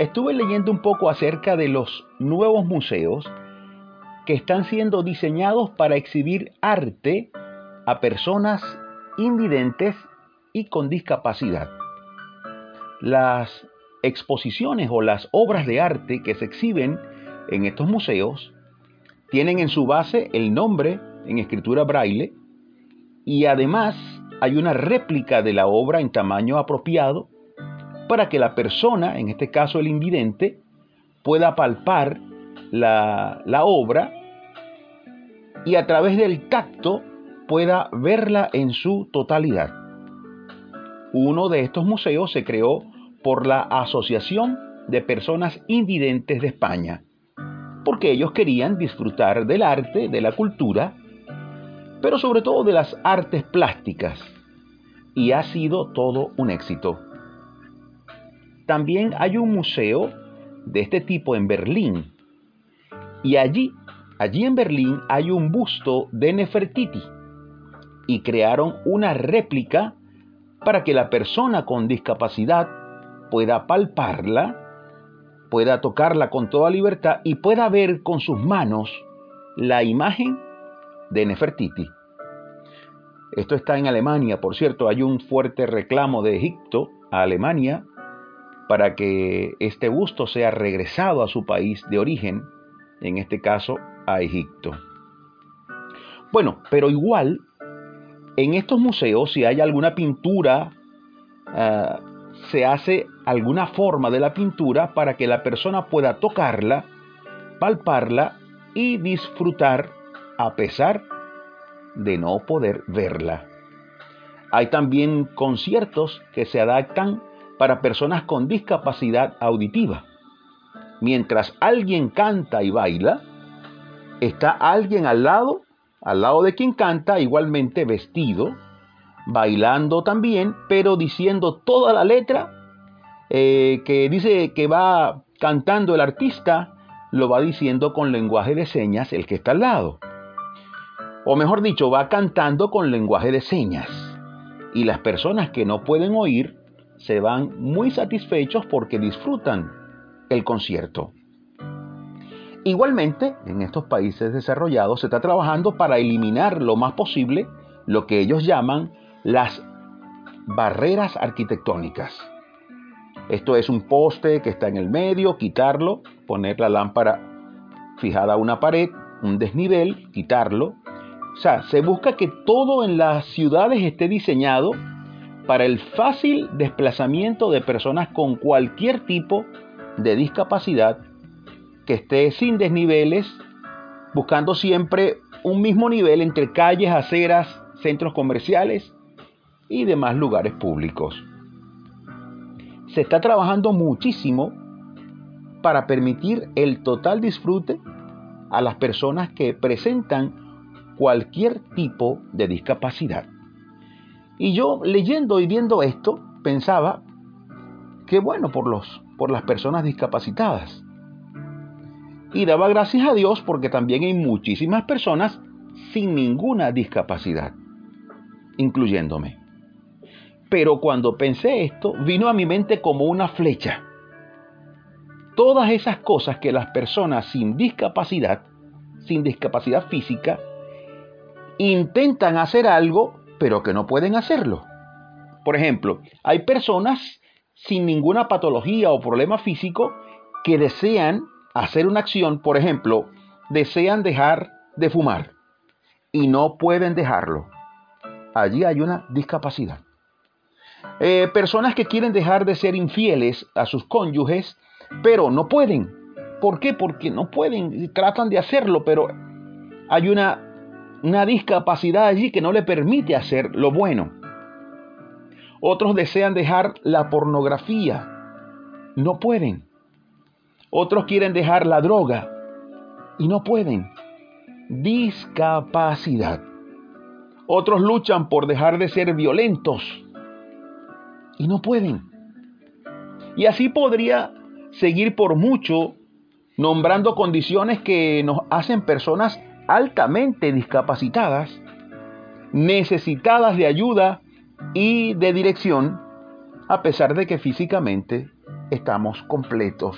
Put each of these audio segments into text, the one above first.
estuve leyendo un poco acerca de los nuevos museos que están siendo diseñados para exhibir arte a personas invidentes y con discapacidad. Las exposiciones o las obras de arte que se exhiben en estos museos tienen en su base el nombre en escritura braille y además hay una réplica de la obra en tamaño apropiado para que la persona, en este caso el invidente, pueda palpar la, obra y a través del tacto pueda verla en su totalidad. Uno de estos museos se creó por la Asociación de Personas Invidentes de España, porque ellos querían disfrutar del arte, de la cultura, pero sobre todo de las artes plásticas, y ha sido todo un éxito. También hay un museo de este tipo en Berlín, y allí, allí en Berlín hay un busto de Nefertiti, y crearon una réplica para que la persona con discapacidad pueda palparla, pueda tocarla con toda libertad y pueda ver con sus manos la imagen de Nefertiti. Esto está en Alemania, por cierto, hay un fuerte reclamo de Egipto a Alemania para que este busto sea regresado a su país de origen, en este caso a Egipto. Bueno, pero igual en estos museos, si hay alguna pintura, ah, se hace alguna forma de la pintura para que la persona pueda tocarla, palparla y disfrutar a pesar de no poder verla. Hay también conciertos que se adaptan para personas con discapacidad auditiva. Mientras alguien canta y baila, está alguien al lado al lado de quien canta, igualmente vestido, bailando también, pero diciendo toda la letra eh, que dice que va cantando el artista, lo va diciendo con lenguaje de señas el que está al lado. O mejor dicho, va cantando con lenguaje de señas. Y las personas que no pueden oír se van muy satisfechos porque disfrutan el concierto. Igualmente, en estos países desarrollados se está trabajando para eliminar lo más posible lo que ellos llaman las barreras arquitectónicas. Esto es un poste que está en el medio, quitarlo, poner la lámpara fijada a una pared, un desnivel, quitarlo. O sea, se busca que todo en las ciudades esté diseñado para el fácil desplazamiento de personas con cualquier tipo de discapacidad que esté sin desniveles, buscando siempre un mismo nivel entre calles, aceras, centros comerciales y demás lugares públicos. Se está trabajando muchísimo para permitir el total disfrute a las personas que presentan cualquier tipo de discapacidad. Y yo leyendo y viendo esto pensaba que bueno por los por las personas discapacitadas. Y daba gracias a Dios porque también hay muchísimas personas sin ninguna discapacidad, incluyéndome. Pero cuando pensé esto, vino a mi mente como una flecha. Todas esas cosas que las personas sin discapacidad, sin discapacidad física, intentan hacer algo, pero que no pueden hacerlo. Por ejemplo, hay personas sin ninguna patología o problema físico que desean hacer una acción, por ejemplo, desean dejar de fumar y no pueden dejarlo. Allí hay una discapacidad. Eh, personas que quieren dejar de ser infieles a sus cónyuges, pero no pueden. ¿Por qué? Porque no pueden, tratan de hacerlo, pero hay una, una discapacidad allí que no le permite hacer lo bueno. Otros desean dejar la pornografía, no pueden. Otros quieren dejar la droga y no pueden. Discapacidad. Otros luchan por dejar de ser violentos y no pueden. Y así podría seguir por mucho nombrando condiciones que nos hacen personas altamente discapacitadas, necesitadas de ayuda y de dirección, a pesar de que físicamente estamos completos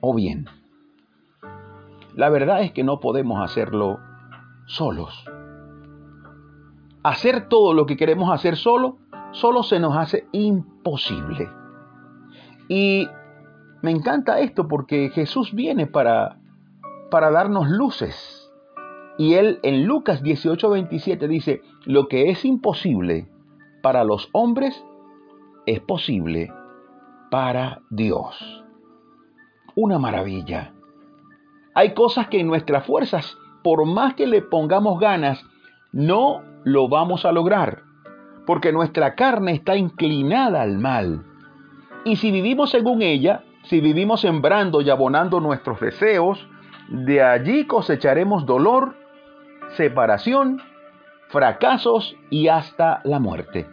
o bien. La verdad es que no podemos hacerlo solos. Hacer todo lo que queremos hacer solo, solo se nos hace imposible. Y me encanta esto porque Jesús viene para, para darnos luces. Y él en Lucas 18:27 dice, lo que es imposible para los hombres es posible para Dios. Una maravilla. Hay cosas que en nuestras fuerzas, por más que le pongamos ganas, no lo vamos a lograr, porque nuestra carne está inclinada al mal. Y si vivimos según ella, si vivimos sembrando y abonando nuestros deseos, de allí cosecharemos dolor, separación, fracasos y hasta la muerte.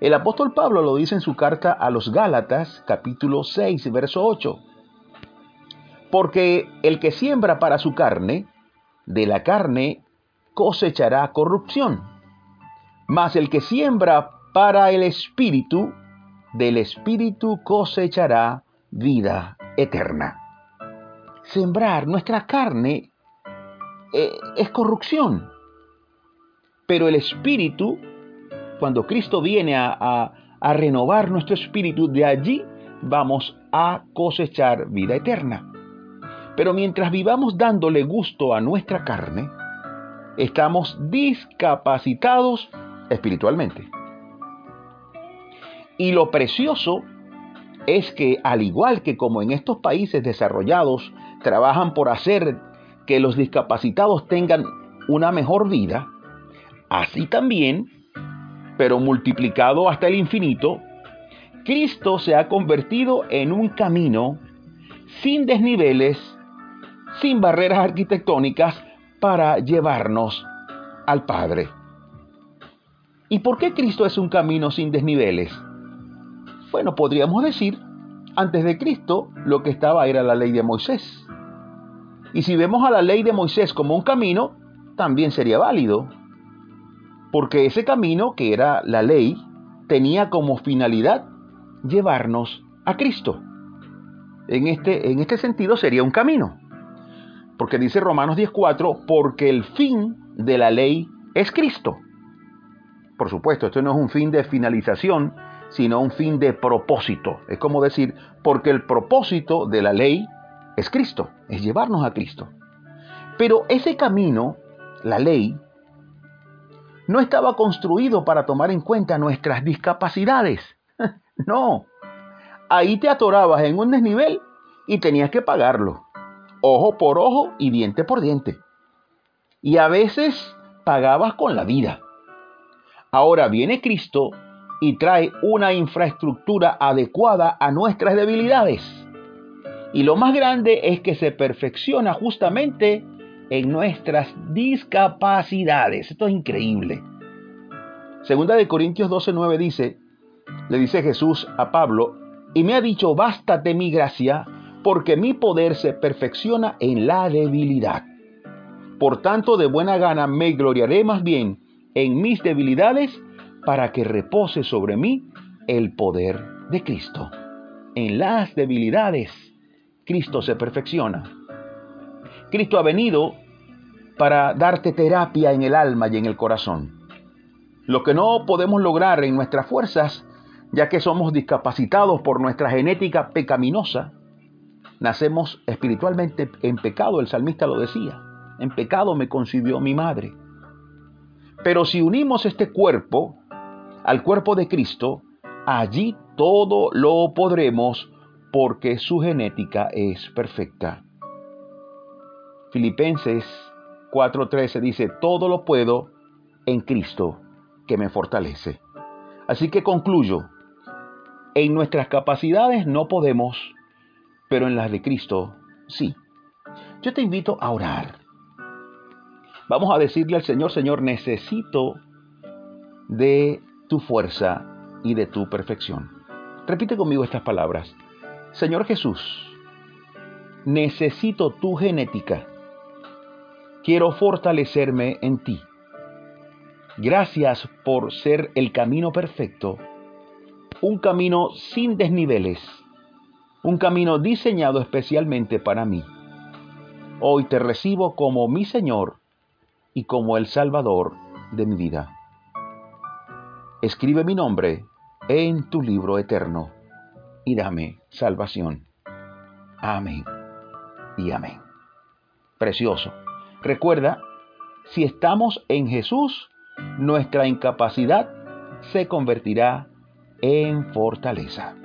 El apóstol Pablo lo dice en su carta a los Gálatas, capítulo 6, verso 8. Porque el que siembra para su carne, de la carne cosechará corrupción. Mas el que siembra para el espíritu, del espíritu cosechará vida eterna. Sembrar nuestra carne eh, es corrupción. Pero el espíritu, cuando Cristo viene a, a renovar nuestro espíritu, de allí vamos a cosechar vida eterna. Pero mientras vivamos dándole gusto a nuestra carne, estamos discapacitados espiritualmente. Y lo precioso es que al igual que como en estos países desarrollados trabajan por hacer que los discapacitados tengan una mejor vida, así también, pero multiplicado hasta el infinito, Cristo se ha convertido en un camino sin desniveles, sin barreras arquitectónicas, para llevarnos al Padre. ¿Y por qué Cristo es un camino sin desniveles? Bueno, podríamos decir, antes de Cristo lo que estaba era la ley de Moisés. Y si vemos a la ley de Moisés como un camino, también sería válido. Porque ese camino, que era la ley, tenía como finalidad llevarnos a Cristo. En este, en este sentido sería un camino. Porque dice Romanos 10.4, porque el fin de la ley es Cristo. Por supuesto, esto no es un fin de finalización, sino un fin de propósito. Es como decir, porque el propósito de la ley es Cristo, es llevarnos a Cristo. Pero ese camino, la ley, no estaba construido para tomar en cuenta nuestras discapacidades. no. Ahí te atorabas en un desnivel y tenías que pagarlo ojo por ojo y diente por diente. Y a veces pagabas con la vida. Ahora viene Cristo y trae una infraestructura adecuada a nuestras debilidades. Y lo más grande es que se perfecciona justamente en nuestras discapacidades. Esto es increíble. Segunda de Corintios 12:9 dice, le dice Jesús a Pablo, y me ha dicho, bástate mi gracia, porque mi poder se perfecciona en la debilidad. Por tanto, de buena gana me gloriaré más bien en mis debilidades para que repose sobre mí el poder de Cristo. En las debilidades, Cristo se perfecciona. Cristo ha venido para darte terapia en el alma y en el corazón. Lo que no podemos lograr en nuestras fuerzas, ya que somos discapacitados por nuestra genética pecaminosa, Nacemos espiritualmente en pecado, el salmista lo decía. En pecado me concibió mi madre. Pero si unimos este cuerpo al cuerpo de Cristo, allí todo lo podremos porque su genética es perfecta. Filipenses 4:13 dice, todo lo puedo en Cristo que me fortalece. Así que concluyo, en nuestras capacidades no podemos pero en las de Cristo sí. Yo te invito a orar. Vamos a decirle al Señor, Señor, necesito de tu fuerza y de tu perfección. Repite conmigo estas palabras. Señor Jesús, necesito tu genética. Quiero fortalecerme en ti. Gracias por ser el camino perfecto un camino sin desniveles, un camino diseñado especialmente para mí. Hoy te recibo como mi Señor y como el Salvador de mi vida. Escribe mi nombre en tu libro eterno y dame salvación. Amén y amén. Precioso. Recuerda, si estamos en Jesús, nuestra incapacidad se convertirá en fortaleza.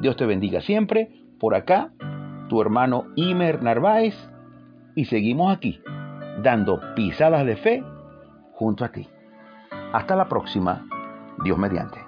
Dios te bendiga siempre. Por acá, tu hermano Imer Narváez. Y seguimos aquí, dando pisadas de fe junto a ti. Hasta la próxima, Dios mediante.